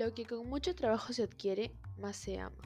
Lo que con mucho trabajo se adquiere, más se ama.